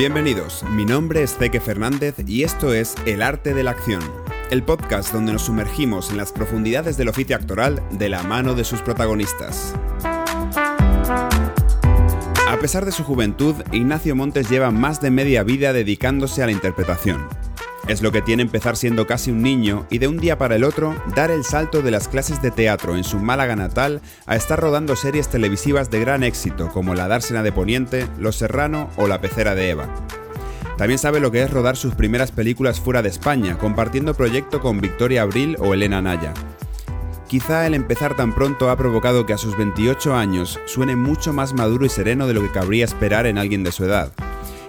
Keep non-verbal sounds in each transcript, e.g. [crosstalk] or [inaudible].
Bienvenidos, mi nombre es Zeke Fernández y esto es El Arte de la Acción, el podcast donde nos sumergimos en las profundidades del oficio actoral de la mano de sus protagonistas. A pesar de su juventud, Ignacio Montes lleva más de media vida dedicándose a la interpretación. Es lo que tiene empezar siendo casi un niño y de un día para el otro dar el salto de las clases de teatro en su Málaga natal a estar rodando series televisivas de gran éxito como La Dársena de Poniente, Los Serrano o La Pecera de Eva. También sabe lo que es rodar sus primeras películas fuera de España, compartiendo proyecto con Victoria Abril o Elena Naya. Quizá el empezar tan pronto ha provocado que a sus 28 años suene mucho más maduro y sereno de lo que cabría esperar en alguien de su edad.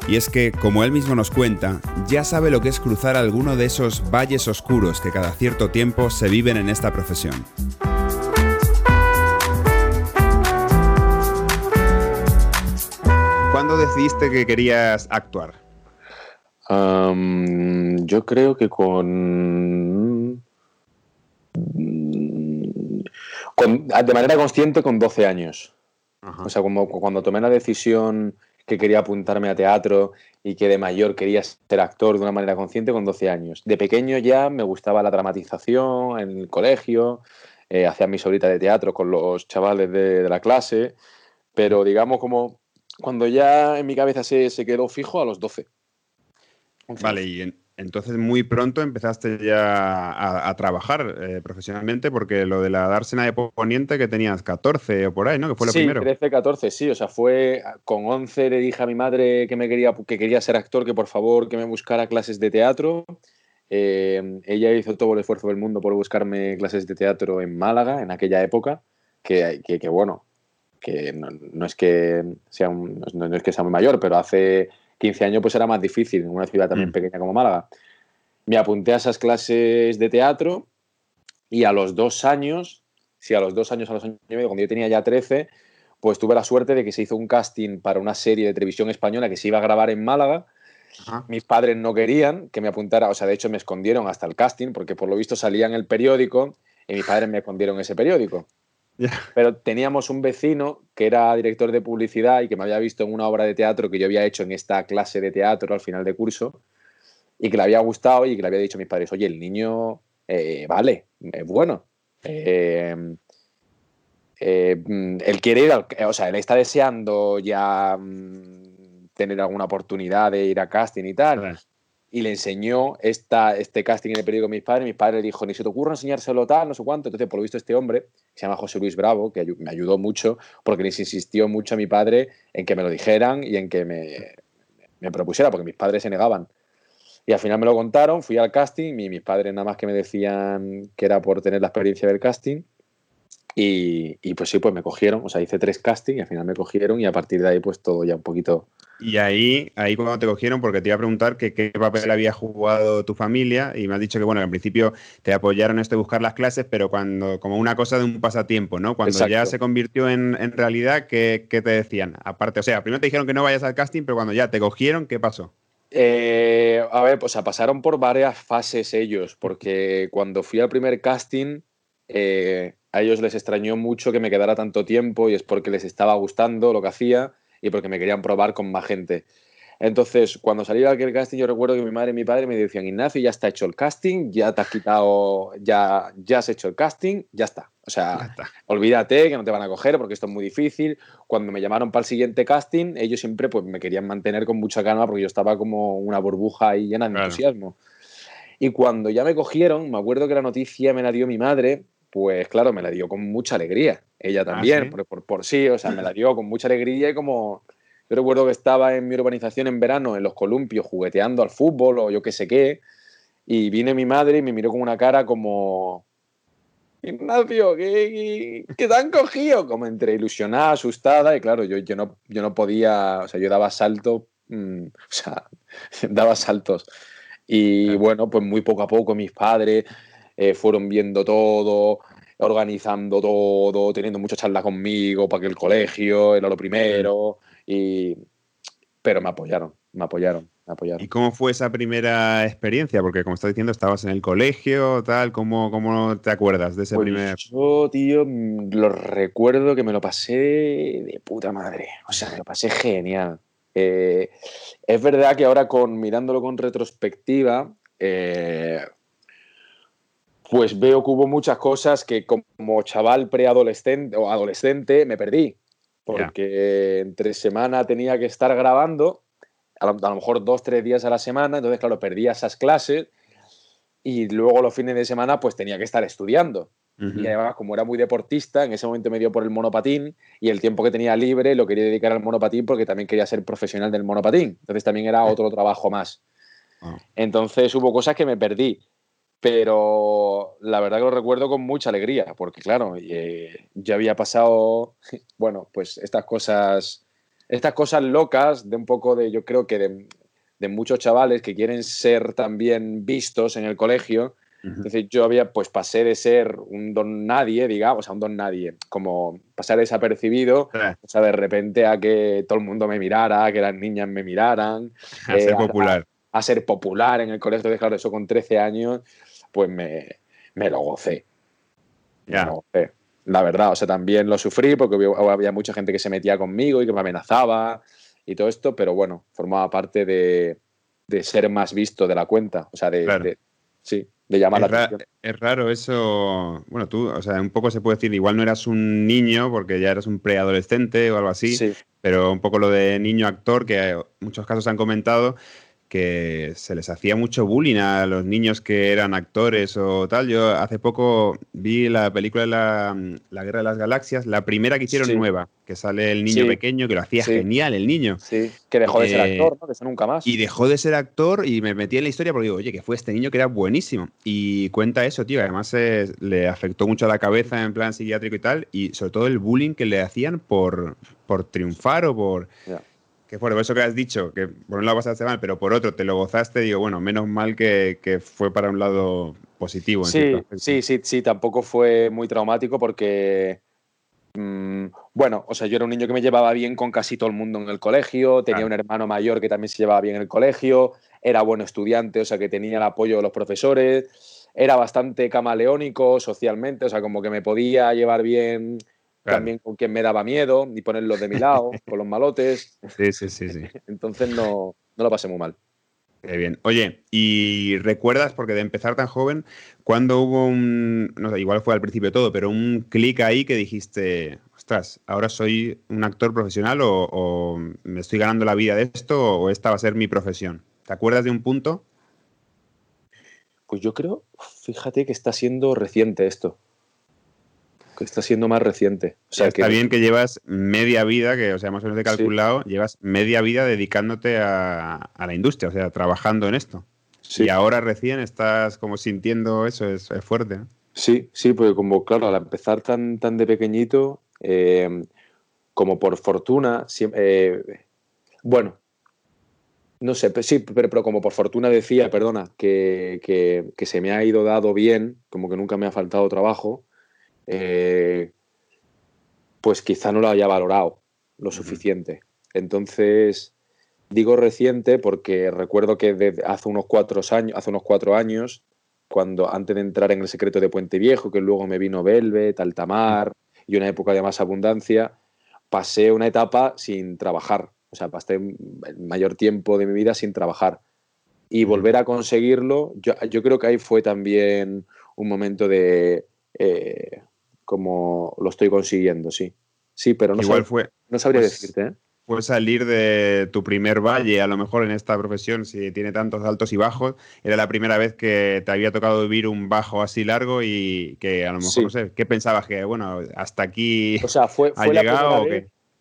Y es que, como él mismo nos cuenta, ya sabe lo que es cruzar alguno de esos valles oscuros que cada cierto tiempo se viven en esta profesión. ¿Cuándo decidiste que querías actuar? yo creo que con, De manera consciente con 12 años. O sea, como cuando tomé la decisión que quería apuntarme a teatro y que de mayor quería ser actor de una manera consciente con 12 años. De pequeño ya me gustaba la dramatización en el colegio, eh, hacía mis horitas de teatro con los chavales de, la clase, pero digamos como cuando ya en mi cabeza se, se quedó fijo a los 12. Vale, y en, entonces muy pronto empezaste ya a, trabajar eh, profesionalmente porque lo de la dársena de Poniente que tenías 14 o por ahí, ¿no? Que fue lo sí, primero. 13, 14, sí. O sea, fue con 11 le dije a mi madre que me quería, que quería ser actor, que por favor que me buscara clases de teatro. Eh, ella hizo todo el esfuerzo del mundo por buscarme clases de teatro en Málaga en aquella época, que, que, bueno, que no, es que sea no es que sea muy mayor, pero hace 15 años pues era más difícil en una ciudad también mm. pequeña como Málaga. Me apunté a esas clases de teatro y a los dos años, sí, a los dos años, a los años y medio, cuando yo tenía ya 13, pues tuve la suerte de que se hizo un casting para una serie de televisión española que se iba a grabar en Málaga. Mis padres no querían que me apuntara, o sea, de hecho me escondieron hasta el casting porque por lo visto salía en el periódico y mis padres me escondieron ese periódico. Pero teníamos un vecino que era director de publicidad y que me había visto en una obra de teatro que yo había hecho en esta clase de teatro al final de curso y que le había gustado y que le había dicho a mis padres, oye, el niño, eh, vale, es bueno. Eh, eh, él quiere ir, o sea, él está deseando ya mm, tener alguna oportunidad de ir a casting y tal y le enseñó esta, este casting en el periódico a mis padres. Mis padres le dijo, ni se te ocurra enseñárselo tal, no sé cuánto. Entonces, por lo visto, este hombre, se llama José Luis Bravo, que me ayudó mucho, porque les insistió mucho a mi padre en que me lo dijeran y en que me, me propusiera, porque mis padres se negaban. Y al final me lo contaron, fui al casting y mis padres nada más que me decían que era por tener la experiencia del casting. Y, y pues sí, pues me cogieron, o sea, hice tres castings y al final me cogieron y a partir de ahí pues todo ya un poquito y ahí, ahí cuando te cogieron, porque te iba a preguntar que, qué papel había jugado tu familia y me has dicho que, bueno, en principio te apoyaron esto de buscar las clases, pero cuando, como una cosa de un pasatiempo, ¿no? Cuando ya se convirtió en, realidad, ¿qué, te decían? Aparte, o sea, primero te dijeron que no vayas al casting, pero cuando ya te cogieron, ¿qué pasó? Eh, a ver, pues pasaron por varias fases ellos, porque cuando fui al primer casting, eh, a ellos les extrañó mucho que me quedara tanto tiempo y es porque les estaba gustando lo que hacía y porque me querían probar con más gente. Entonces, cuando salí aquel casting, yo recuerdo que mi madre y mi padre me decían, Ignacio, ya está hecho el casting, ya te has quitado, ya, ya has hecho el casting, ya está. O sea, olvídate que no te van a coger porque esto es muy difícil. Cuando me llamaron para el siguiente casting, ellos siempre pues, me querían mantener con mucha calma porque yo estaba como una burbuja y llena de entusiasmo. Y cuando ya me cogieron, me acuerdo que la noticia me la dio mi madre, pues claro, me la dio con mucha alegría. Ella ah, también, Por, por, sí, o sea, me la [laughs] dio con mucha alegría y como... Yo recuerdo que estaba en mi urbanización en verano, en los columpios, jugueteando al fútbol o yo qué sé qué, y vine mi madre y me miró con una cara como... Ignacio, ¿qué, qué te han cogido? Como entre ilusionada, asustada, y claro, yo, yo, no, yo no podía, o sea, yo daba saltos, mm, o sea, [laughs] daba saltos. Y bueno, pues muy poco a poco mis padres eh, fueron viendo todo, organizando todo, teniendo muchas charlas conmigo para que el colegio era lo primero. Y... Pero me apoyaron, me apoyaron, me apoyaron. ¿Y cómo fue esa primera experiencia? Porque como estás diciendo, estabas en el colegio, tal, ¿cómo, cómo te acuerdas de ese pues primer...? Yo, tío, lo recuerdo que me lo pasé de puta madre. O sea, me lo pasé genial. Eh, es verdad que ahora con mirándolo con retrospectiva, eh, pues veo que hubo muchas cosas que como chaval preadolescente o adolescente me perdí. Porque entre semana tenía que estar grabando, a lo, a lo mejor dos, tres días a la semana, entonces claro, perdía esas clases y luego los fines de semana pues tenía que estar estudiando. Y además, como era muy deportista, en ese momento me dio por el monopatín y el tiempo que tenía libre lo quería dedicar al monopatín porque también quería ser profesional del monopatín. Entonces también era otro trabajo más. Ah. Entonces hubo cosas que me perdí, pero la verdad que lo recuerdo con mucha alegría, porque claro, eh, ya había pasado, [laughs] bueno, pues estas cosas, estas cosas locas de un poco de, yo creo que de, de muchos chavales que quieren ser también vistos en el colegio entonces yo había, pues pasé de ser un don nadie, digamos, a un don nadie, como pasar desapercibido, o sea, de repente a que todo el mundo me mirara, a que las niñas me miraran. [laughs] A ser eh, popular. A, ser popular en el colegio. Entonces, claro, eso con 13 años, pues me, me lo gocé. Ya. La verdad, o sea, también lo sufrí porque había, mucha gente que se metía conmigo y que me amenazaba y todo esto, pero bueno, formaba parte de, de ser más visto de la cuenta. O sea, de sí es raro eso. Bueno, tú, o sea, un poco se puede decir, igual no eras un niño porque ya eras un preadolescente o algo así, pero un poco lo de niño actor que en muchos casos han comentado que se les hacía mucho bullying a los niños que eran actores o tal. Yo hace poco vi la película de la, Guerra de las Galaxias, la primera que hicieron nueva, que sale el niño pequeño, que lo hacía genial el niño. Sí, que dejó de ser eh, actor, ¿no? Que eso nunca más. Y dejó de ser actor y me metí en la historia porque digo, oye, que fue este niño que era buenísimo. Y cuenta eso, tío, además le afectó mucho a la cabeza en plan psiquiátrico y tal, y sobre todo el bullying que le hacían por, por triunfar o por que por eso que has dicho, que por un lado pasaste mal, pero por otro te lo gozaste, digo, bueno, menos mal que, fue para un lado positivo. sí, sí, sí, sí, tampoco fue muy traumático porque, mm, bueno, o sea, yo era un niño que me llevaba bien con casi todo el mundo en el colegio, tenía un hermano mayor que también se llevaba bien en el colegio, era bueno estudiante, o sea, que tenía el apoyo de los profesores, era bastante camaleónico socialmente, o sea, como que me podía llevar bien también con quien me daba miedo y ponerlos de mi lado, [laughs] con los malotes. Sí, sí, sí, sí. [laughs] Entonces no, no lo pasé muy mal. Qué bien. Oye, ¿y recuerdas, porque de empezar tan joven, cuando hubo un, no sé, igual fue al principio todo, pero un clic ahí que dijiste, ostras, ahora soy un actor profesional o, me estoy ganando la vida de esto o esta va a ser mi profesión? ¿Te acuerdas de un punto? Pues yo creo, fíjate que está siendo reciente esto está siendo más reciente. O sea, está bien que llevas media vida, que o sea, más o menos de calculado, llevas media vida dedicándote a, la industria, o sea, trabajando en esto. Y ahora recién estás como sintiendo eso, es, fuerte. Sí, sí, porque como, claro, al empezar tan, tan de pequeñito, eh, como por fortuna, eh, bueno, no sé, sí, pero, pero, como por fortuna decía, perdona, que, que, se me ha ido dado bien, como que nunca me ha faltado trabajo, eh, pues quizá no lo haya valorado lo suficiente. Entonces, digo reciente porque recuerdo que hace unos cuatro años, hace unos cuatro años, cuando antes de entrar en el secreto de Puente Viejo, que luego me vino Velvet, Altamar y una época de más abundancia, pasé una etapa sin trabajar. O sea, pasé el mayor tiempo de mi vida sin trabajar. Y volver a conseguirlo, yo, creo que ahí fue también un momento de, eh, como lo estoy consiguiendo, sí. Sí, pero no, Igual fue, no sabría pues, decirte. ¿eh? Fue salir de tu primer valle, a lo mejor en esta profesión, si tiene tantos altos y bajos, era la primera vez que te había tocado vivir un bajo así largo y que a lo mejor, no sé, ¿qué pensabas? Que, bueno, hasta aquí o sea, fue, ha llegado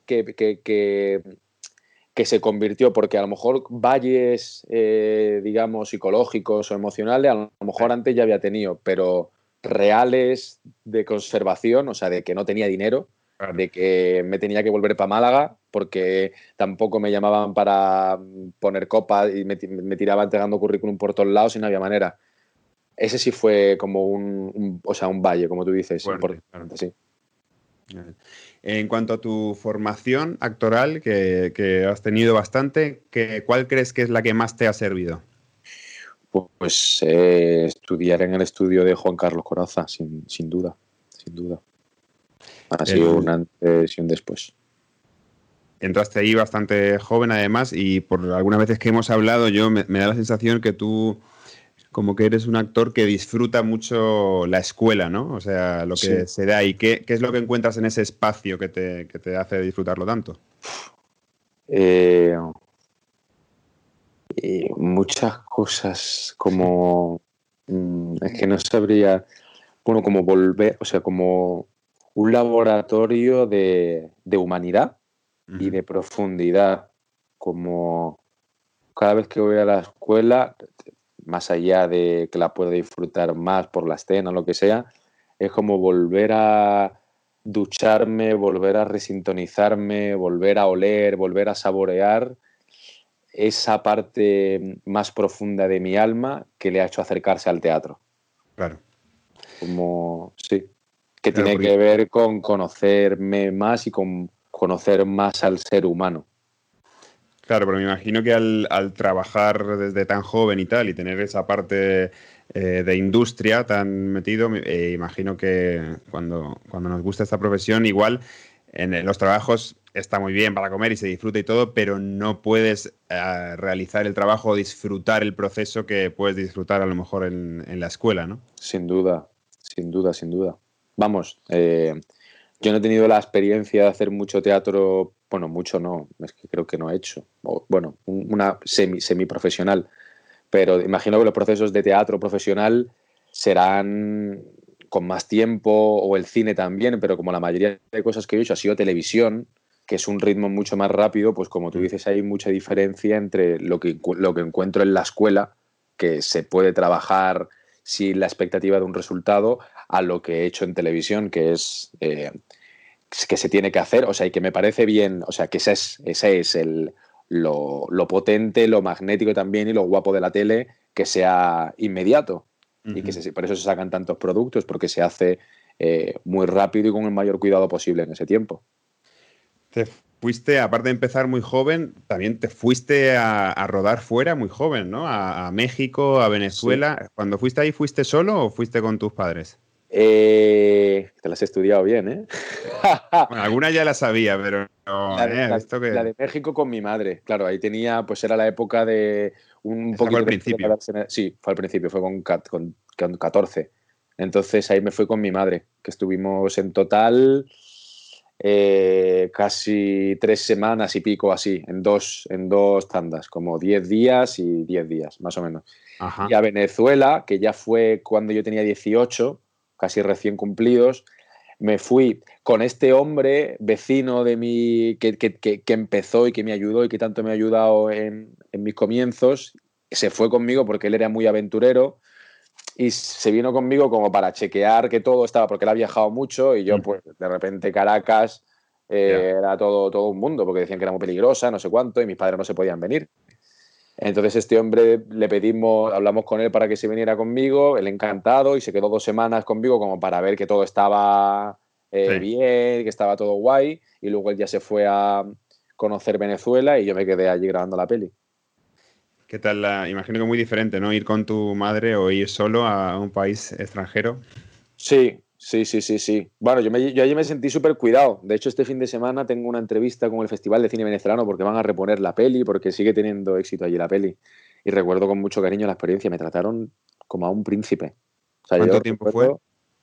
que, que, que, se convirtió, porque a lo mejor valles, eh, digamos, psicológicos o emocionales, a lo mejor antes ya había tenido, pero reales de conservación, o sea, de que no tenía dinero, de que me tenía que volver para Málaga porque tampoco me llamaban para poner copas y me, tiraba entregando currículum por todos lados y no había manera. Ese sí fue como un, o sea, un valle, como tú dices, importante, sí. En cuanto a tu formación actoral, que, que has tenido bastante, ¿cuál crees que es la que más te ha servido? Pues eh, estudiar en el estudio de Juan Carlos Coraza, sin, duda, sin duda. Ha sido un antes y un después. entraste ahí bastante joven además y por algunas veces que hemos hablado yo me, da la sensación que tú como que eres un actor que disfruta mucho la escuela, ¿no? O sea, lo que se da y qué, es lo que encuentras en ese espacio que te, que te hace disfrutarlo tanto. Eh, muchas cosas como mm, es que no sabría bueno como volver o sea como un laboratorio de, humanidad y de profundidad como cada vez que voy a la escuela más allá de que la pueda disfrutar más por la escena o lo que sea es como volver a ducharme, volver a resintonizarme, volver a oler, volver a saborear esa parte más profunda de mi alma que le ha hecho acercarse al teatro. Claro. Como, sí, que tiene que ver con conocerme más y con conocer más al ser humano. Claro, pero me imagino que al, trabajar desde tan joven y tal y tener esa parte eh, de industria tan metido, eh, imagino que cuando, cuando nos gusta esta profesión, igual en los trabajos está muy bien para comer y se disfruta y todo, pero no puedes eh, realizar el trabajo o disfrutar el proceso que puedes disfrutar a lo mejor en, la escuela, ¿no? Sin duda, sin duda, sin duda. Vamos, eh, yo no he tenido la experiencia de hacer mucho teatro, bueno, mucho no, es que creo que no he hecho, bueno, una semi, semi profesional, pero imagino que los procesos de teatro profesional serán con más tiempo o el cine también, pero como la mayoría de cosas que he hecho ha sido televisión, que es un ritmo mucho más rápido, pues como tú mm. dices, hay mucha diferencia entre lo que, lo que encuentro en la escuela, que se puede trabajar sin la expectativa de un resultado, a lo que he hecho en televisión, que es eh, que se tiene que hacer, o sea, y que me parece bien, o sea, que ese es, ese es el, lo, lo potente, lo magnético también y lo guapo de la tele, que sea inmediato y que por eso se sacan tantos productos, porque se hace eh, muy rápido y con el mayor cuidado posible en ese tiempo. Te fuiste, aparte de empezar muy joven, también te fuiste a, rodar fuera muy joven, ¿no? A, México, a Venezuela. Cuando fuiste ahí, ¿fuiste solo o fuiste con tus padres? Eh, te las he estudiado bien, ¿eh? [laughs] bueno, algunas ya las sabía, pero la, de, eh, la, de México con mi madre. Claro, ahí tenía, pues era la época de un poquito. Fue al principio. Sí, fue al principio, fue con, con, con 14. Entonces ahí me fui con mi madre, que estuvimos en total eh, casi tres semanas y pico así, en dos, en dos tandas, como 10 días y 10 días, más o menos. Y a Venezuela, que ya fue cuando yo tenía 18, casi recién cumplidos, me fui con este hombre vecino de mi, que, que, empezó y que me ayudó y que tanto me ha ayudado en, en mis comienzos, se fue conmigo porque él era muy aventurero y se vino conmigo como para chequear que todo estaba, porque él ha viajado mucho y yo, mm. pues, de repente Caracas eh, era todo, todo un mundo, porque decían que era muy peligrosa, no sé cuánto, y mis padres no se podían venir. Entonces este hombre le pedimos, hablamos con él para que se viniera conmigo, él encantado, y se quedó dos semanas conmigo como para ver que todo estaba eh, bien, que estaba todo guay, y luego él ya se fue a conocer Venezuela y yo me quedé allí grabando la peli. ¿Qué tal? La, imagino que muy diferente, ¿no? Ir con tu madre o ir solo a un país extranjero. Sí, sí, sí, sí, sí. Bueno, yo, me, yo allí me sentí súper cuidado. De hecho, este fin de semana tengo una entrevista con el Festival de Cine Venezolano porque van a reponer la peli, porque sigue teniendo éxito allí la peli. Y recuerdo con mucho cariño la experiencia. Me trataron como a un príncipe. ¿Cuánto tiempo fue?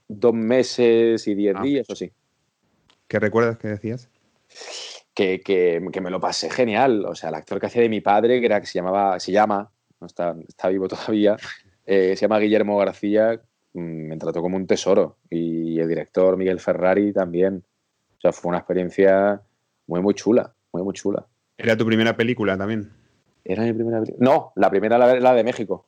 Dos meses y diez ah. días o sí. ¿Qué recuerdas que decías? Que, me lo pasé genial. O sea, el actor que hacía de mi padre, que, era, que se llamaba, se llama, no está, está vivo todavía, [laughs] eh, se llama Guillermo García, mm, me trató como un tesoro. Y el director Miguel Ferrari también. O sea, fue una experiencia muy, muy chula, muy, muy chula. ¿Era tu primera película también? Era mi primera película. No, la primera la, la de México.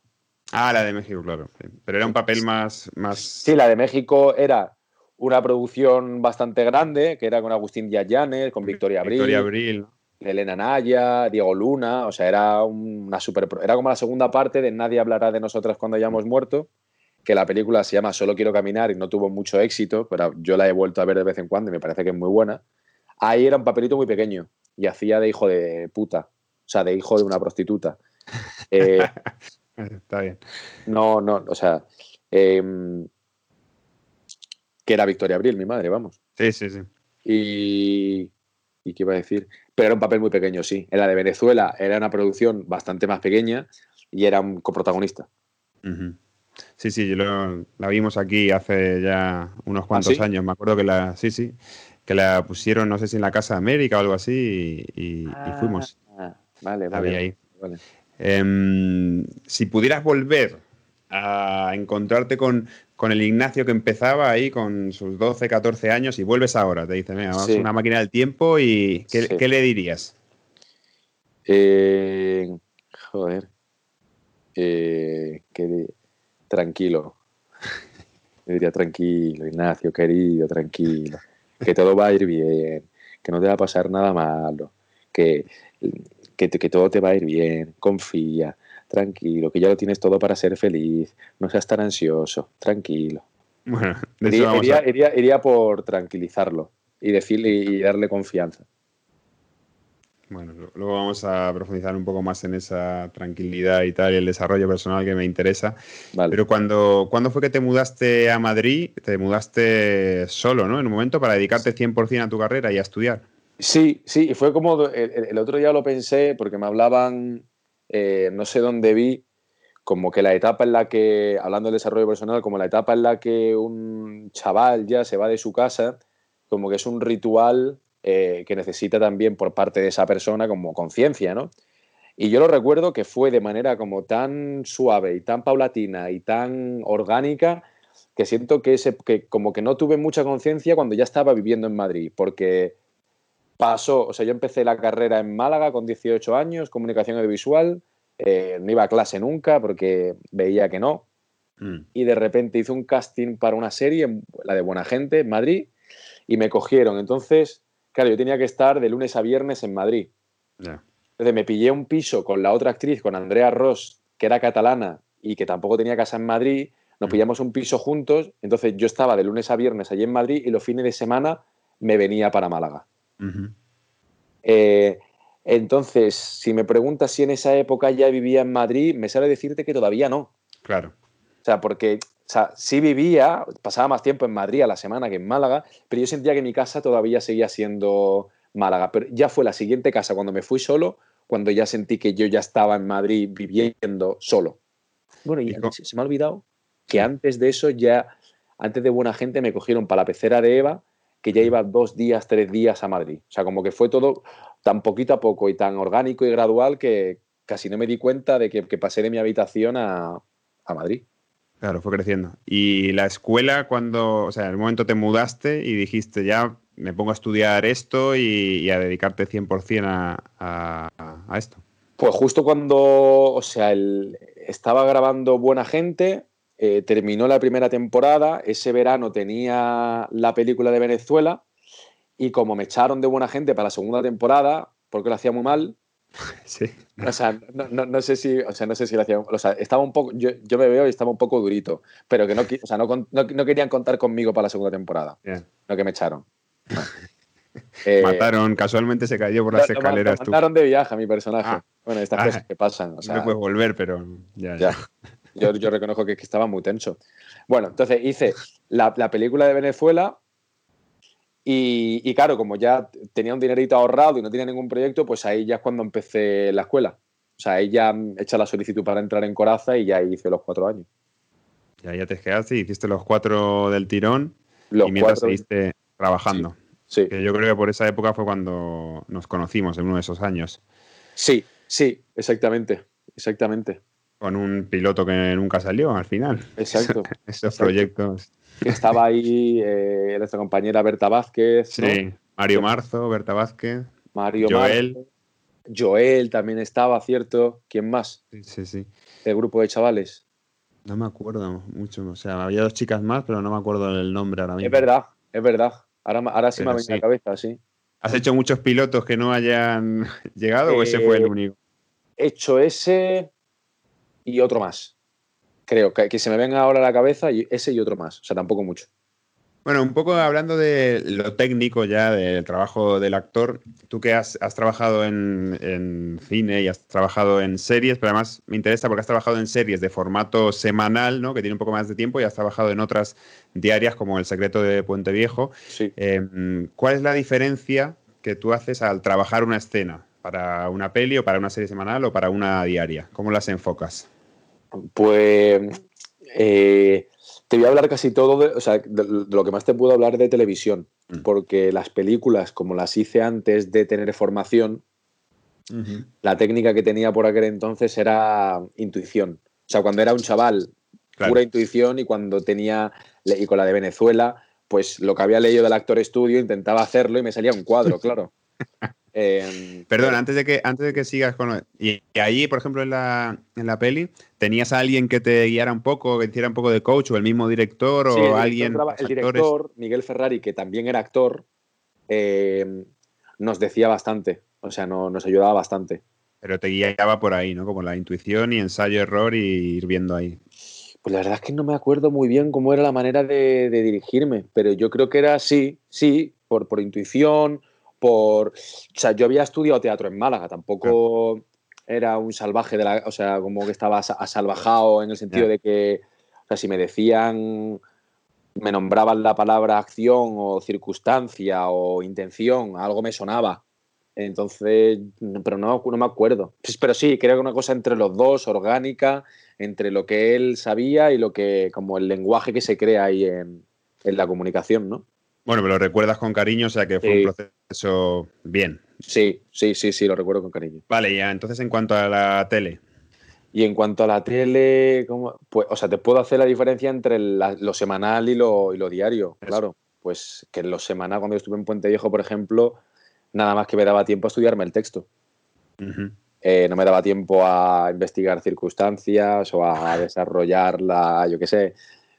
Ah, la de México, claro. Pero era un papel más, más. Sí, la de México era una producción bastante grande, que era con Agustín Díaz Llanes, con Victoria Abril, Victoria Abril. Elena Naya, Diego Luna, o sea, era una super era como la segunda parte de Nadie hablará de nosotras cuando hayamos muerto, que la película se llama Solo quiero caminar y no tuvo mucho éxito, pero yo la he vuelto a ver de vez en cuando y me parece que es muy buena. Ahí era un papelito muy pequeño y hacía de hijo de puta, o sea, de hijo de una prostituta. [laughs] Eh, Está bien. No, no, o sea, eh, que era Victoria Abril, mi madre, vamos. Sí, sí, sí. Y, ¿Y qué iba a decir? Pero era un papel muy pequeño, sí. En la de Venezuela era una producción bastante más pequeña y era un coprotagonista. Sí, sí, la vimos aquí hace ya unos ¿Ah, cuantos años. Me acuerdo que la, sí, sí, que la pusieron, no sé si en la Casa de América o algo así, y, fuimos. Ah, vale, vale. Ahí. Em, si pudieras volver a encontrarte con, el Ignacio que empezaba ahí con sus 12, 14 años y vuelves ahora, te dice, vamos a una máquina del tiempo y ¿qué, le dirías? Eh, joder. Eh, tranquilo. [laughs] Le diría tranquilo, Ignacio, querido, tranquilo. Que todo va a ir bien, que no te va a pasar nada malo, que, que, que todo te va a ir bien, confía, tranquilo, que ya lo tienes todo para ser feliz, no seas tan ansioso, tranquilo. Bueno, iría, por tranquilizarlo y decirle y darle confianza. Bueno, luego vamos a profundizar un poco más en esa tranquilidad y tal, y el desarrollo personal que me interesa. Pero cuando, ¿cuándo fue que te mudaste a Madrid? Te mudaste solo, ¿no? En un momento para dedicarte 100% a tu carrera y a estudiar. Sí, sí, y fue como el, otro día lo pensé porque me hablaban, eh, no sé dónde vi, como que la etapa en la que, hablando del desarrollo personal, como la etapa en la que un chaval ya se va de su casa, como que es un ritual eh, que necesita también por parte de esa persona como conciencia, ¿no? Y yo lo recuerdo que fue de manera como tan suave y tan paulatina y tan orgánica que siento que, ese, que como que no tuve mucha conciencia cuando ya estaba viviendo en Madrid, porque pasó, o sea, yo empecé la carrera en Málaga con 18 años, comunicación audiovisual, eh, no iba a clase nunca porque veía que no, mm. y de repente hice un casting para una serie, la de Buena Gente, en Madrid, y me cogieron. Entonces, Claro, yo tenía que estar de lunes a viernes en Madrid. Entonces me pillé un piso con la otra actriz, con Andrea Ross, que era catalana y que tampoco tenía casa en Madrid. Nos mm. pillamos un piso juntos. Entonces yo estaba de lunes a viernes allí en Madrid y los fines de semana me venía para Málaga. Eh, entonces, si me preguntas si en esa época ya vivía en Madrid, me sale decirte que todavía no. Claro. O sea, porque o sea, sí vivía, pasaba más tiempo en Madrid a la semana que en Málaga, pero yo sentía que mi casa todavía seguía siendo Málaga. Pero ya fue la siguiente casa cuando me fui solo, cuando ya sentí que yo ya estaba en Madrid viviendo solo. Bueno, y se me ha olvidado que antes de eso ya, antes de Buena Gente, me cogieron para la pecera de Eva, que ya iba dos días, tres días a Madrid. O sea, como que fue todo tan poquito a poco y tan orgánico y gradual que casi no me di cuenta de que, pasé de mi habitación a Madrid. Claro, fue creciendo. ¿Y la escuela cuando, o sea, en el momento te mudaste y dijiste ya me pongo a estudiar esto y, a dedicarte 100% a, a, esto? Pues justo cuando, o sea, estaba grabando Buena Gente, eh, terminó la primera temporada, ese verano tenía la película de Venezuela y como me echaron de Buena Gente para la segunda temporada, porque lo hacía muy mal, [laughs] Sí. O sea, no, sé si, o sea, no sé si lo hacía, o sea, estaba un poco, yo, me veo y estaba un poco durito, pero que no, o sea, no, querían contar conmigo para la segunda temporada, lo que me echaron. [laughs] Eh, mataron, casualmente se cayó por las escaleras. mataron de viaje a mi personaje. Ah. bueno, estas cosas ah. que pasan. O sea, no puedes volver, pero ya. ya. Yo, yo, reconozco que, estaba muy tenso. Bueno, entonces hice la, la película de Venezuela, y, claro, como ya tenía un dinerito ahorrado y no tenía ningún proyecto, pues ahí ya es cuando empecé la escuela. O sea, ahí ya hecha la solicitud para entrar en Coraza y ya hice los cuatro años. Ya, ya te quedaste y hiciste los cuatro del tirón y mientras seguiste trabajando. Sí. Que yo creo que por esa época fue cuando nos conocimos, en uno de esos años. Sí, sí, exactamente, exactamente. Con un piloto que nunca salió al final. Exacto. [laughs] Esos proyectos que estaba ahí eh, nuestra compañera Berta Vázquez. Sí, Mario Marzo, Berta Vázquez. Mario Joel. Joel también estaba, ¿cierto? ¿Quién más? Sí, sí, sí. El grupo de chavales. No me acuerdo mucho. O sea, había dos chicas más, pero no me acuerdo del nombre ahora mismo. Es verdad, es verdad. Ahora, ahora sí me ha venido a la cabeza, sí. ¿Has hecho muchos pilotos que no hayan [laughs] llegado o ese fue el eh, único? He hecho ese y otro más creo, que, que, se me venga ahora a la cabeza y ese y otro más, o sea, tampoco mucho. Bueno, un poco hablando de lo técnico ya, del trabajo del actor, tú que has, trabajado en, cine y has trabajado en series, pero además me interesa porque has trabajado en series de formato semanal, ¿no? que tiene un poco más de tiempo, y has trabajado en otras diarias como El secreto de Puente Viejo. Sí. Em, ¿Cuál es la diferencia que tú haces al trabajar una escena para una peli o para una serie semanal o para una diaria? ¿Cómo las enfocas? Pues eh, te voy a hablar casi todo de, o sea, de, lo que más te puedo hablar de televisión, mm. porque las películas, como las hice antes de tener formación, la técnica que tenía por aquel entonces era intuición. O sea, cuando era un chaval, pura intuición, y cuando tenía, y con la de Venezuela, pues lo que había leído del actor estudio intentaba hacerlo y me salía un cuadro, claro. [laughs] Em, Perdón, antes de que, antes de que sigas con. Y, y allí, por ejemplo, en la, en la peli, ¿tenías a alguien que te guiara un poco, que hiciera un poco de coach, o el mismo director, o alguien. el director, Miguel Ferrari, que también era actor, em, nos decía bastante. O sea, no, nos ayudaba bastante. Pero te guiaba por ahí, ¿no? Como la intuición y ensayo-error y ir viendo ahí. Pues la verdad es que no me acuerdo muy bien cómo era la manera de, dirigirme, pero yo creo que era así, sí, por, por intuición, por... O sea, yo había estudiado teatro en Málaga, tampoco era un salvaje de la... O sea, como que estaba asalvajado en el sentido de que, o sea, si me decían, me nombraban la palabra acción o circunstancia o intención, algo me sonaba. Entonces, pero no, no me acuerdo. Pues, pero sí, creo que una cosa entre los dos, orgánica, entre lo que él sabía y lo que, como el lenguaje que se crea ahí en, en la comunicación, ¿no? Bueno, pero lo recuerdas con cariño, o sea que fue un proceso bien. Sí, sí, sí, sí, lo recuerdo con cariño. Vale, ya, entonces en cuanto a la tele. Y en cuanto a la tele, ¿cómo? pues, o sea, te puedo hacer la diferencia entre lo semanal y lo, y lo diario, claro. Pues que en lo semanal, cuando yo estuve en Puente Viejo, por ejemplo, nada más que me daba tiempo a estudiarme el texto. Eh, no me daba tiempo a investigar circunstancias o a desarrollar la, yo qué sé,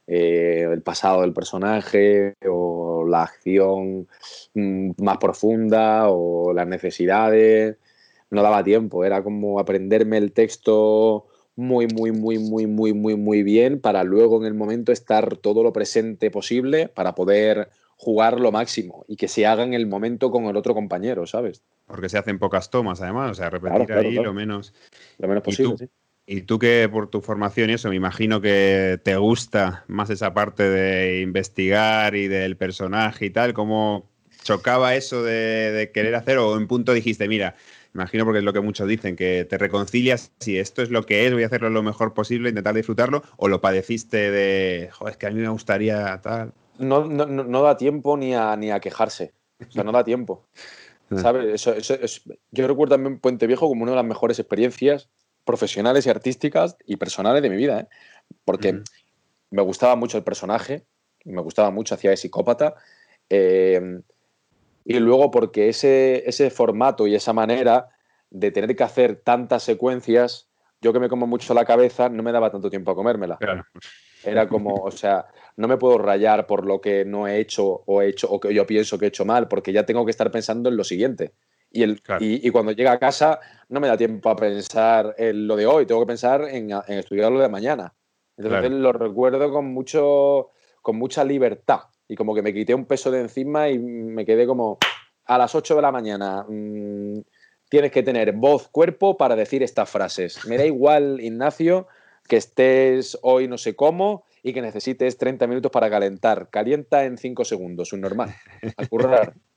eh, el pasado del personaje o la acción mm, más profunda o las necesidades. No daba tiempo, era como aprenderme el texto muy, muy, muy, muy, muy, muy, muy bien para luego en el momento estar todo lo presente posible para poder jugar lo máximo y que se haga en el momento con el otro compañero, ¿sabes? Porque se hacen pocas tomas, además, o sea, repetir ahí lo menos. Lo menos posible, sí. Y tú que por tu formación y eso, me imagino que te gusta más esa parte de investigar y del personaje y tal, ¿cómo chocaba eso de, querer hacer o en punto dijiste, mira, imagino porque es lo que muchos dicen, que te reconcilias, si esto es lo que es, voy a hacerlo lo mejor posible, intentar disfrutarlo, o lo padeciste de, joder, es que a mí me gustaría tal. No, no, no da tiempo ni a, ni a quejarse, o sea, no da tiempo. [laughs] ¿Sabes? Eso, yo recuerdo también Puente Viejo como una de las mejores experiencias profesionales y artísticas y personales de mi vida, ¿eh? porque me gustaba mucho el personaje, me gustaba mucho, hacía de psicópata, eh, y luego porque ese, ese formato y esa manera de tener que hacer tantas secuencias, yo que me como mucho la cabeza, no me daba tanto tiempo a comérmela. Era como, o sea, no me puedo rayar por lo que no he hecho o he hecho o que yo pienso que he hecho mal, porque ya tengo que estar pensando en lo siguiente. Y, el, y, cuando llega a casa no me da tiempo a pensar en lo de hoy, tengo que pensar en, estudiar lo de mañana. Entonces lo recuerdo con, mucho, con mucha libertad y como que me quité un peso de encima y me quedé como a las 8 de la mañana. Mm, tienes que tener voz, cuerpo para decir estas frases. Me da igual, Ignacio, que estés hoy no sé cómo y que necesites 30 minutos para calentar. Calienta en 5 segundos, un normal. A currar. [laughs]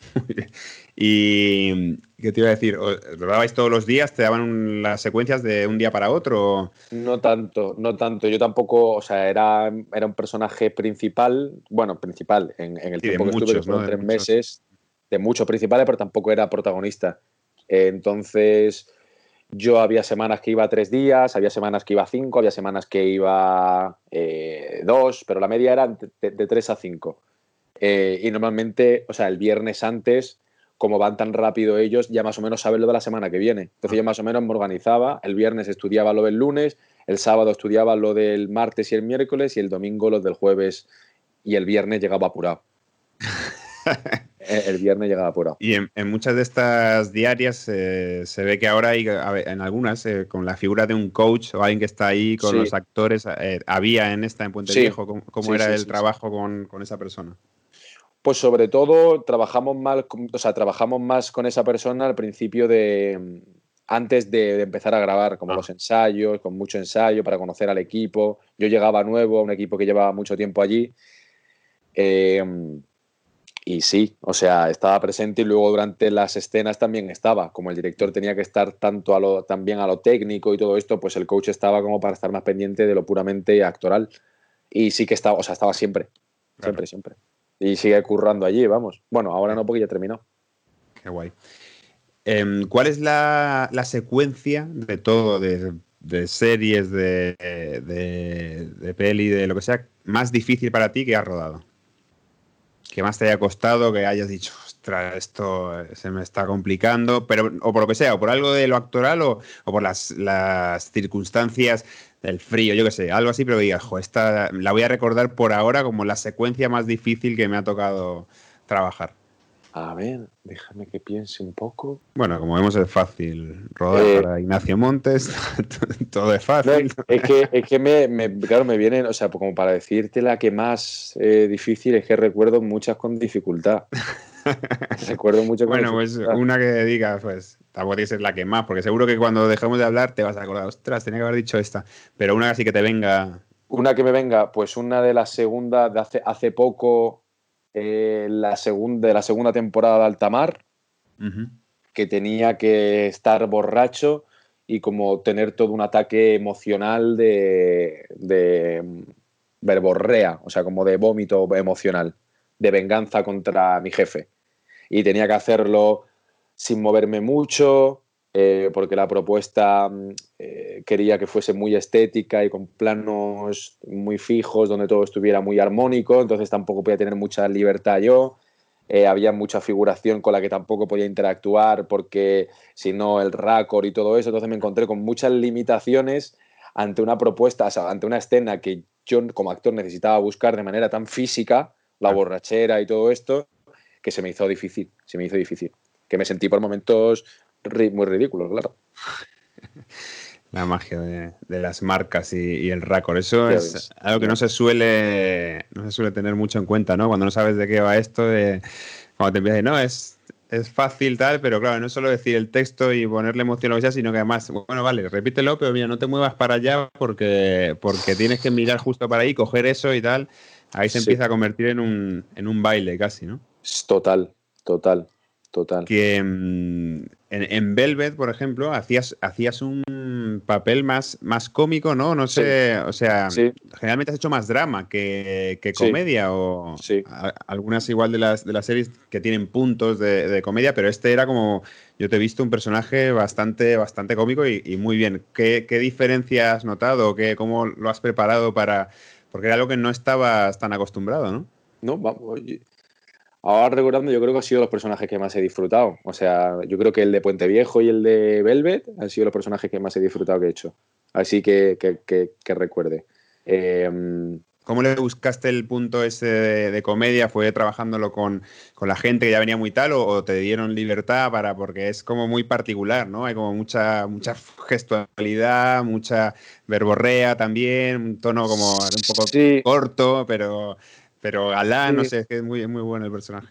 [laughs] ¿Y qué te iba a decir? ¿Lo dabais todos los días? ¿Te daban las secuencias de un día para otro? No tanto, no tanto. Yo tampoco, o sea, era, era un personaje principal, bueno, principal, en, el tiempo que estuve, fueron tres meses, de muchos principales, pero tampoco era protagonista. Entonces, yo había semanas que iba tres días, había semanas que iba cinco, había semanas que iba eh, dos, pero la media era de, de tres a cinco. Eh, y normalmente, o sea, el viernes antes, como van tan rápido ellos, ya más o menos saben lo de la semana que viene. Entonces yo más o menos me organizaba, el viernes estudiaba lo del lunes, el sábado estudiaba lo del martes y el miércoles y el domingo lo del jueves y el viernes llegaba apurado. [laughs] el viernes llegaba apurado. Y en, muchas de estas diarias eh, se ve que ahora hay, en algunas, eh, con la figura de un coach o alguien que está ahí con los actores, había en esta en Puente Viejo, ¿cómo, era el trabajo con, con, esa persona? Pues sobre todo trabajamos más, o sea, trabajamos más con esa persona al principio de antes de, empezar a grabar, como ah. los ensayos, con mucho ensayo para conocer al equipo. Yo llegaba nuevo a un equipo que llevaba mucho tiempo allí. Em, y sí, o sea, estaba presente y luego durante las escenas también estaba. Como el director tenía que estar tanto a lo, también a lo técnico y todo esto, pues el coach estaba como para estar más pendiente de lo puramente actoral. Y sí que estaba, o sea, estaba siempre, siempre, siempre. Y sigue currando allí, vamos. Bueno, ahora no porque ya terminó. Qué guay. Em, ¿Cuál es la, secuencia de todo, de, series, de, de, de peli, de lo que sea, más difícil para ti que has rodado? que más te haya costado, que hayas dicho, ostras, esto se me está complicando, pero o por lo que sea, o por algo de lo actoral o, por las, circunstancias del frío, yo qué sé, algo así, pero digas, jo, esta la voy a recordar por ahora como la secuencia más difícil que me ha tocado trabajar. A ver, déjame que piense un poco. Bueno, como vemos es fácil rodar eh, para Ignacio Montes, [laughs] todo es fácil. es que, es que me, claro, me vienen, o sea, como para decirte la que más eh, difícil es que recuerdo muchas con dificultad. [laughs] [laughs] recuerdo mucho Bueno, pues una que digas, pues tampoco tiene que ser la que más, porque seguro que cuando dejemos de hablar te vas a acordar, ostras, tenía que haber dicho esta, pero una así que te venga. Una que me venga, pues una de las segundas de hace, hace poco eh, la segunda, de la segunda temporada de Altamar, que tenía que estar borracho y como tener todo un ataque emocional de, de mm, verborrea, o sea, como de vómito emocional, de venganza contra mi jefe. Y tenía que hacerlo sin moverme mucho, eh, porque la propuesta mm, eh, quería que fuese muy estética y con planos muy fijos, donde todo estuviera muy armónico, entonces tampoco podía tener mucha libertad yo. Eh, había mucha figuración con la que tampoco podía interactuar porque si no el raccord y todo eso, entonces me encontré con muchas limitaciones ante una propuesta, ante una escena que yo como actor necesitaba buscar de manera tan física, la borrachera y todo esto, que se me hizo difícil, se me hizo difícil, que me sentí por momentos muy ridículo, claro. [laughs] La magia de, las marcas y, el raccord. Eso es algo que no se suele no se suele tener mucho en cuenta, ¿no? Cuando no sabes de qué va esto, de, cuando te empiezas, no, es, es fácil tal, pero claro, no es solo decir el texto y ponerle emoción o lo que sea, sino que además, bueno, vale, repítelo, pero mira, no te muevas para allá porque, porque tienes que mirar justo para ahí, coger eso y tal. Ahí se empieza a convertir en un, en un baile casi, ¿no? Total, total. Total. Que mm, en, Velvet, por ejemplo, hacías, hacías un papel más, más cómico, ¿no? No sé, o sea, generalmente has hecho más drama que, comedia o algunas igual de las, de las series que tienen puntos de, comedia, pero este era como, yo te he visto un personaje bastante, bastante cómico y, muy bien. ¿Qué, ¿Qué, diferencia has notado? ¿Qué, ¿Cómo lo has preparado para...? Porque era algo que no estabas tan acostumbrado, ¿no? No, vamos, Ahora recordando, yo creo que han sido los personajes que más he disfrutado. O sea, yo creo que el de Puente Viejo y el de Velvet han sido los personajes que más he disfrutado que he hecho. Así que, que, recuerde. Em, ¿Cómo le buscaste el punto ese de, comedia? ¿Fue trabajándolo con, la gente que ya venía muy tal o, te dieron libertad para, porque es como muy particular, ¿no? Hay como mucha, mucha gestualidad, mucha verborrea también, un tono como un poco corto, pero pero Alá, no sé, es que es muy, muy bueno el personaje.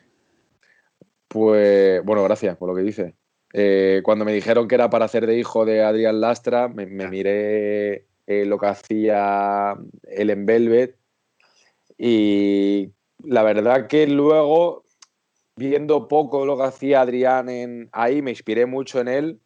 Pues, bueno, gracias por lo que dice. Eh, cuando me dijeron que era para hacer de hijo de Adrián Lastra, me, miré eh, lo que hacía él en Velvet y la verdad que luego, viendo poco lo que hacía Adrián en ahí, me inspiré mucho en él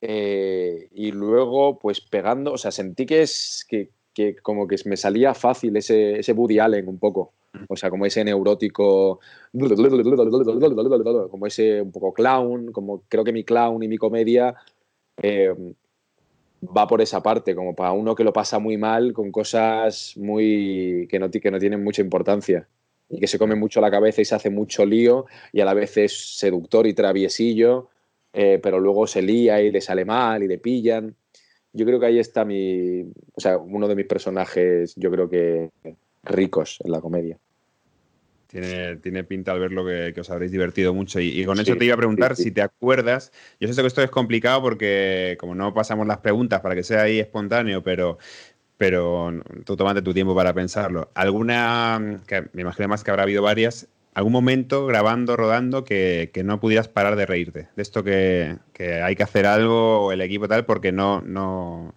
eh, y luego, pues pegando, o sea, sentí que es que, que como que me salía fácil ese, ese Woody Allen un poco. O sea, como ese neurótico, como ese un poco clown, como creo que mi clown y mi comedia eh, va por esa parte, como para uno que lo pasa muy mal con cosas muy que no, que no tienen mucha importancia y que se come mucho la cabeza y se hace mucho lío y a la vez es seductor y traviesillo, eh, pero luego se lía y le sale mal y le pillan. Yo creo que ahí está mi, o sea, uno de mis personajes, yo creo que ricos en la comedia. Tiene, tiene pinta al verlo que, que os habréis divertido mucho. Y, con eso te iba a preguntar si te acuerdas. Yo sé que esto es complicado porque, como no pasamos las preguntas para que sea ahí espontáneo, pero, pero tú tómate tu tiempo para pensarlo. ¿Alguna, que me imagino más que habrá habido varias, algún momento grabando, rodando, que, no pudieras parar de reírte? De esto que, hay que hacer algo o el equipo tal porque no, no,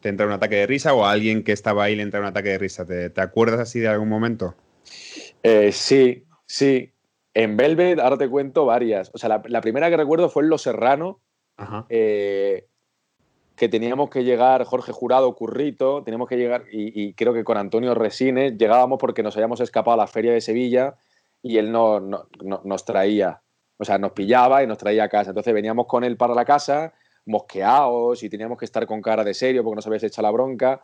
te entra un ataque de risa o a alguien que estaba ahí le entra un ataque de risa. ¿Te, acuerdas así de algún momento? Eh, sí, sí. En Velvet, ahora te cuento varias. O sea, la, primera que recuerdo fue en Los Serrano, eh, que teníamos que llegar, Jorge Jurado, Currito, teníamos que llegar, y, creo que con Antonio Resines llegábamos porque nos habíamos escapado a la feria de Sevilla y él no, nos traía, o sea, nos pillaba y nos traía a casa. Entonces veníamos con él para la casa, mosqueados, y teníamos que estar con cara de serio porque nos habías hecho la bronca.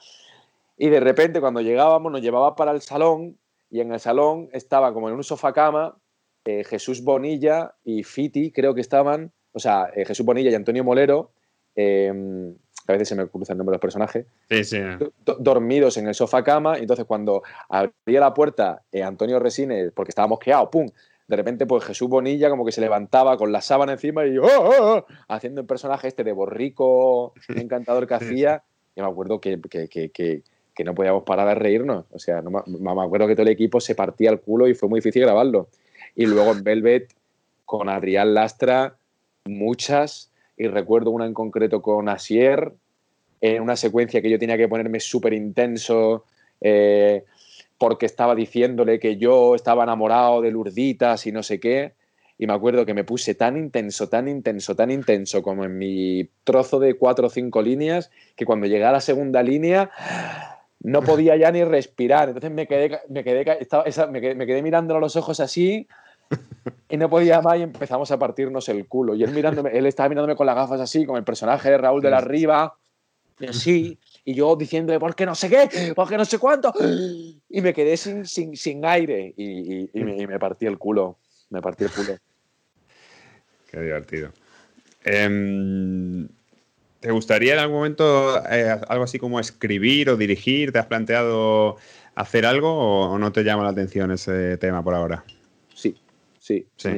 Y de repente cuando llegábamos nos llevaba para el salón y en el salón estaba como en un sofá cama eh, Jesús Bonilla y Fiti, creo que estaban, o sea, eh, Jesús Bonilla y Antonio Molero, em, a veces se me cruza el nombre de los personajes, dormidos en el sofá cama, y entonces cuando abría la puerta eh, Antonio Resines, porque estaba mosqueado, ¡pum! De repente, pues Jesús Bonilla como que se levantaba con la sábana encima y ¡oh, oh, oh! haciendo el personaje este de borrico [laughs] encantador que hacía. Y me acuerdo que, que no podíamos parar de reírnos. O sea, no, me acuerdo que todo el equipo se partía el culo y fue muy difícil grabarlo. Y luego en Velvet, con Adrián Lastra, muchas. Y recuerdo una en concreto con Asier, en una secuencia que yo tenía que ponerme súper intenso. Eh, porque estaba diciéndole que yo estaba enamorado de Lurditas y no sé qué. Y me acuerdo que me puse tan intenso, tan intenso, tan intenso como en mi trozo de cuatro o cinco líneas, que cuando llegué a la segunda línea no podía ya ni respirar. Entonces me quedé, me quedé, estaba, me quedé, mirándolo a los ojos así y no podía más y empezamos a partirnos el culo. Y él, mirándome, él estaba mirándome con las gafas así, como el personaje de Raúl de la Riva, y así, y yo diciendo, ¿por qué no sé qué? ¿Por qué no sé cuánto? Y me quedé sin, sin, sin aire y, me, partí el culo. Me partí el culo. Qué divertido. Em, ¿Te gustaría en algún momento eh, algo así como escribir o dirigir? ¿Te has planteado hacer algo o, no te llama la atención ese tema por ahora? Sí, sí, sí.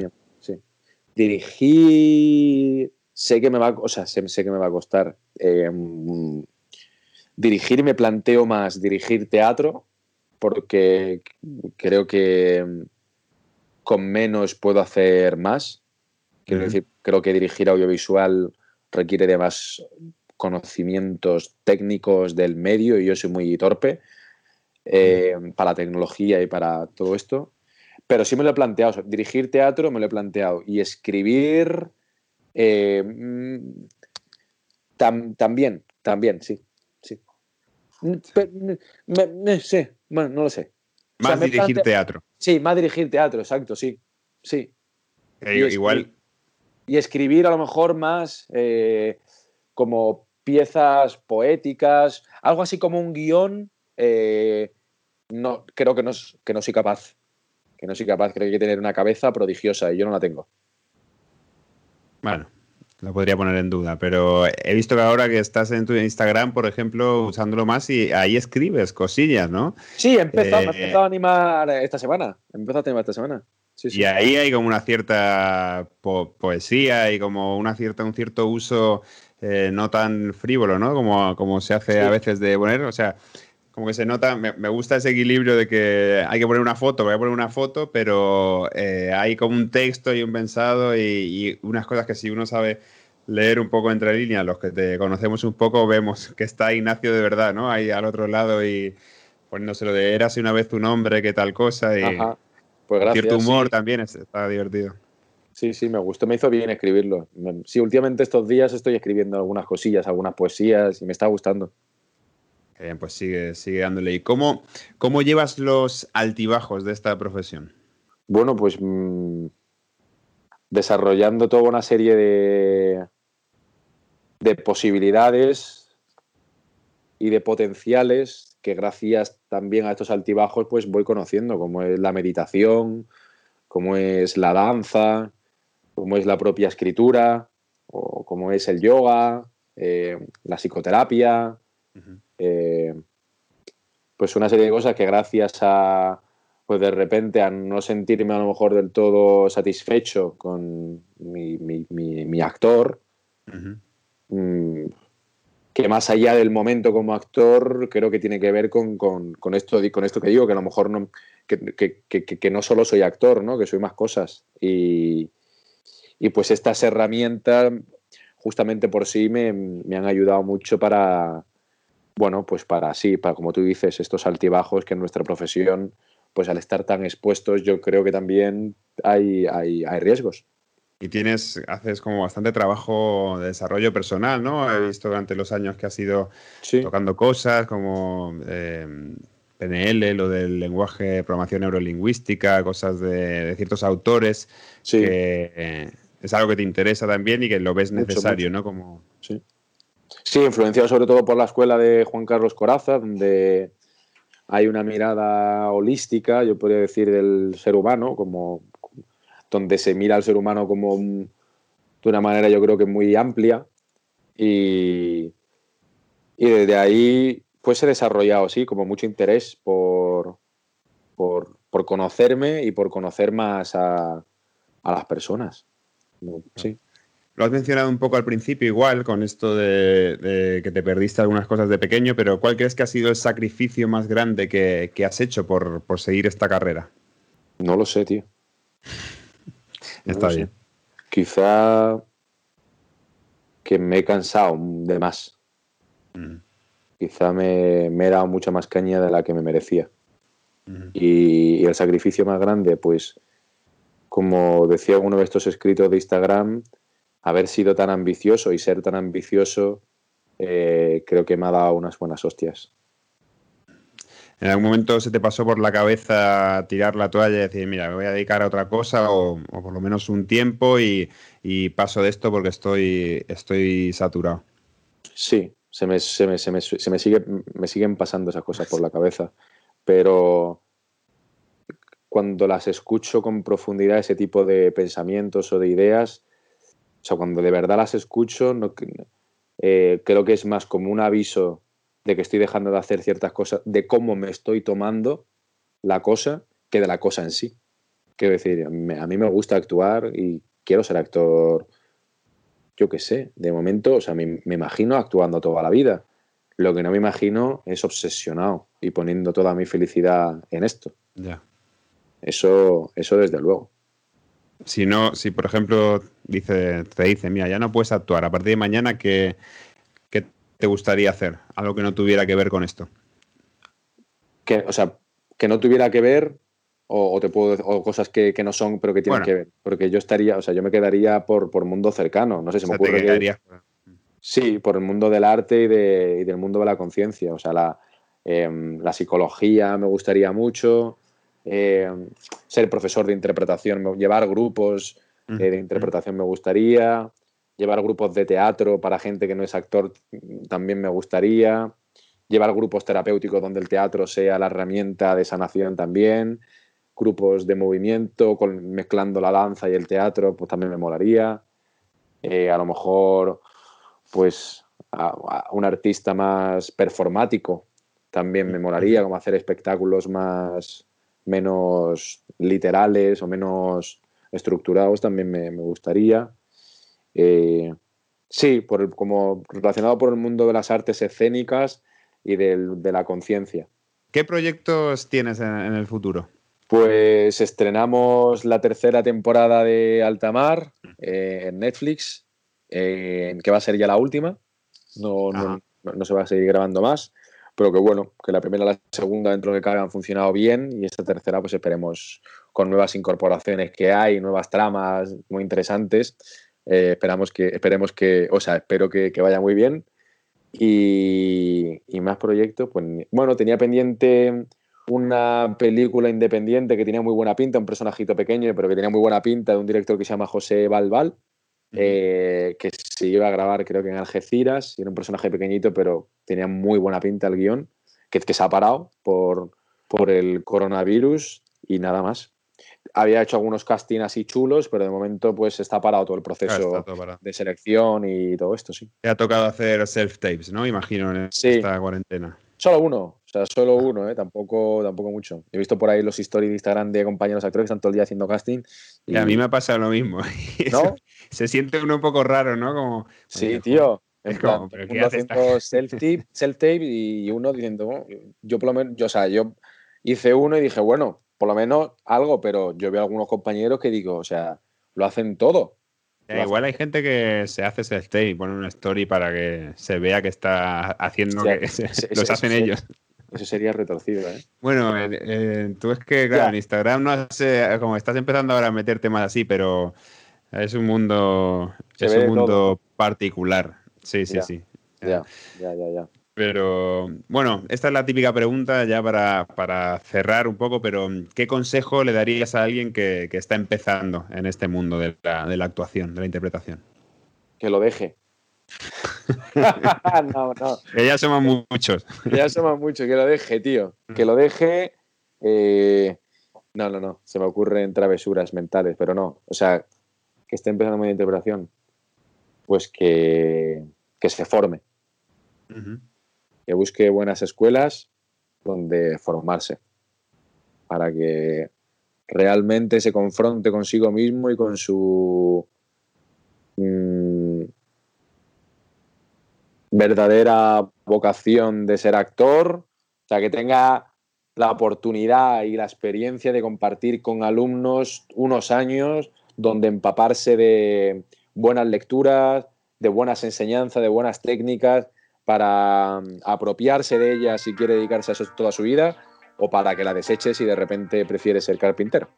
Dirigir, sé que me va, o sea, sé, que me va a costar. Em, dirigir me planteo más dirigir teatro porque creo que con menos puedo hacer más. Quiero decir, creo que dirigir audiovisual requiere de más conocimientos técnicos del medio y yo soy muy torpe eh, para la tecnología y para todo esto. Pero sí me lo he planteado. dirigir teatro me lo he planteado. Y escribir eh, mm, también, también, sí. sí. sí, bueno, no lo sé. Más dirigir teatro. Sí, más dirigir teatro, exacto, sí. Sí. Eh, igual, y escribir a lo mejor más eh, como piezas poéticas, algo así como un guion, eh, no, creo que no, que no soy capaz. Que no soy capaz, creo que hay que tener una cabeza prodigiosa y yo no la tengo. Bueno, lo podría poner en duda, pero he visto que ahora que estás en tu Instagram, por ejemplo, usándolo más y ahí escribes cosillas, ¿no? Sí, he empezado, he empezado a animar esta semana. He empezado a animar esta semana. Y ahí hay como una cierta poesía y como una cierta, un cierto uso eh, no tan frívolo, ¿no? Como, como se hace a veces de poner, o sea, como que se nota, me, gusta ese equilibrio de que hay que poner una foto, voy a poner una foto, pero eh, hay como un texto y un pensado y, unas cosas que si uno sabe leer un poco entre líneas, los que te conocemos un poco, vemos [laughs] que está Ignacio de verdad, ¿no? Ahí al otro lado y poniéndoselo de eras una vez tu nombre, qué tal cosa. Y, pues gracias. Cierto humor también está divertido. Sí, sí, me gustó, me hizo bien escribirlo. Sí, últimamente estos días estoy escribiendo algunas cosillas, algunas poesías y me está gustando. Bien, pues sigue, sigue dándole. ¿Y cómo, cómo llevas los altibajos de esta profesión? Bueno, pues mm, desarrollando toda una serie de, de posibilidades y de potenciales que gracias también a estos altibajos pues voy conociendo, como es la meditación, como es la danza, como es la propia escritura, o como es el yoga, eh, la psicoterapia, eh, pues una serie de cosas que gracias a, pues de repente a no sentirme a lo mejor del todo satisfecho con mi, actor, que más allá del momento como actor, creo que tiene que ver con, esto, con esto que digo, que a lo mejor no, que, no solo soy actor, ¿no? que soy más cosas. Y, pues estas herramientas, justamente por sí, me, han ayudado mucho para, bueno, pues para sí, para como tú dices, estos altibajos que en nuestra profesión, pues al estar tan expuestos, yo creo que también hay, hay, hay riesgos. Y tienes, haces como bastante trabajo de desarrollo personal, ¿no? He visto durante los años que has ido tocando cosas como eh, PNL, lo del lenguaje de programación neurolingüística, cosas de, ciertos autores, sí. que eh, es algo que te interesa también y que lo ves necesario, ¿no? Como... Sí. sí, influenciado sobre todo por la escuela de Juan Carlos Coraza, donde hay una mirada holística, yo podría decir, del ser humano, como donde se mira al ser humano como de una manera yo creo que muy amplia y, y desde ahí pues he desarrollado, sí, como mucho interés por, por, conocerme y por conocer más a, las personas. Sí. Lo has mencionado un poco al principio, igual, con esto de, que te perdiste algunas cosas de pequeño, pero ¿cuál crees que ha sido el sacrificio más grande que, has hecho por, por, seguir esta carrera? No lo sé, tío. Está bien. Quizá que me he cansado de más. Mm. Quizá me, he dado mucha más caña de la que me merecía. y, el sacrificio más grande, pues, como decía uno de estos escritos de Instagram, haber sido tan ambicioso y ser tan ambicioso, eh, creo que me ha dado unas buenas hostias. ¿En algún momento se te pasó por la cabeza tirar la toalla y decir, mira, me voy a dedicar a otra cosa o, por lo menos un tiempo y, paso de esto porque estoy, estoy saturado? Sí, se me, se me, se me, se me, me siguen pasando esas cosas por la cabeza, pero cuando las escucho con profundidad, ese tipo de pensamientos o de ideas, o sea, cuando de verdad las escucho, eh, creo que es más como un aviso de que estoy dejando de hacer ciertas cosas, de cómo me estoy tomando la cosa que de la cosa en sí. Quiero decir, a mí me gusta actuar y quiero ser actor, yo qué sé, de momento, o sea, me, imagino actuando toda la vida. Lo que no me imagino es obsesionado y poniendo toda mi felicidad en esto. Ya. Eso, eso desde luego. Si no, si por ejemplo dice, te dice, mira, ya no puedes actuar, a partir de mañana, que te gustaría hacer? Algo que no tuviera que ver con esto. Que, o sea, que no tuviera que ver o, te puedo o cosas que, no son pero que tienen que ver. Porque yo estaría, o sea, yo me quedaría por, por mundo cercano. No sé, si me ocurre Sí, por el mundo del arte y, del mundo de la conciencia. O sea, la, em, psicología me gustaría mucho. Em, ser profesor de interpretación, llevar grupos eh, de interpretación me gustaría llevar grupos de teatro para gente que no es actor también me gustaría, llevar grupos terapéuticos donde el teatro sea la herramienta de sanación también, grupos de movimiento mezclando la danza y el teatro, pues también me molaría. Eh, a lo mejor, pues, un artista más performático también me molaría, como hacer espectáculos más menos literales o menos estructurados también me gustaría. Eh, sí, por como relacionado por el mundo de las artes escénicas y de la conciencia. ¿Qué proyectos tienes en, el futuro? Pues estrenamos la tercera temporada de Altamar eh, en Netflix, eh, que va a ser ya la última. No, no, se va a seguir grabando más, pero que bueno, que la primera y la segunda dentro de cabe han funcionado bien y esta tercera pues esperemos con nuevas incorporaciones que hay, nuevas tramas muy interesantes, eh, esperamos que, esperemos que, o sea, espero que, vaya muy bien. Y, más proyectos, pues bueno, tenía pendiente una película independiente que tenía muy buena pinta, un personajito pequeño, pero que tenía muy buena pinta de un director que se llama José Balbal, eh, que se iba a grabar creo que en Algeciras, y era un personaje pequeñito, pero tenía muy buena pinta el guion, que, que se ha parado por, por el coronavirus y nada más había hecho algunos castings así chulos, pero de momento pues está parado todo el proceso de selección y todo esto, sí. Te ha tocado hacer self-tapes, ¿no? Imagino, en esta cuarentena. Solo uno, o sea, solo uno, ¿eh? tampoco, tampoco mucho. He visto por ahí los stories de Instagram de compañeros actores que están todo el día haciendo casting. Y, a mí me ha pasado lo mismo. [laughs] ¿No? se siente uno un poco raro, ¿no? Como, sí, tío. Es como, uno haciendo [laughs] self-tape self y uno diciendo, yo por lo menos, yo, o sea, yo hice uno y dije, bueno, por lo menos algo, pero yo veo algunos compañeros que digo, o sea, lo hacen todo. igual hay gente que se hace ese stay y pone una story para que se vea que está haciendo que [laughs] [laughs] los hacen ellos. Eso sería retorcido, ¿eh? Bueno, tú es que, claro, en Instagram no sé, como estás empezando ahora a meter temas así, pero es un mundo, es un mundo particular. Sí, sí, sí. Ya, ya, ya, ya. Pero bueno, esta es la típica pregunta ya para, cerrar un poco, pero ¿qué consejo le darías a alguien que, está empezando en este mundo de la, de la, actuación, de la interpretación? Que lo deje. [laughs] no, no. Que ya somos muchos. Que ya somos muchos, que lo deje, tío. Que lo deje. Eh, no, no, no. Se me ocurren travesuras mentales, pero no. O sea, que esté empezando en interpretación, pues que, que se forme que busque buenas escuelas donde formarse, para que realmente se confronte consigo mismo y con su mm, verdadera vocación de ser actor, o sea, que tenga la oportunidad y la experiencia de compartir con alumnos unos años donde empaparse de buenas lecturas, de buenas enseñanzas, de buenas técnicas para mm, apropiarse de ella si quiere dedicarse a eso toda su vida o para que la deseche si de repente prefiere ser carpintero.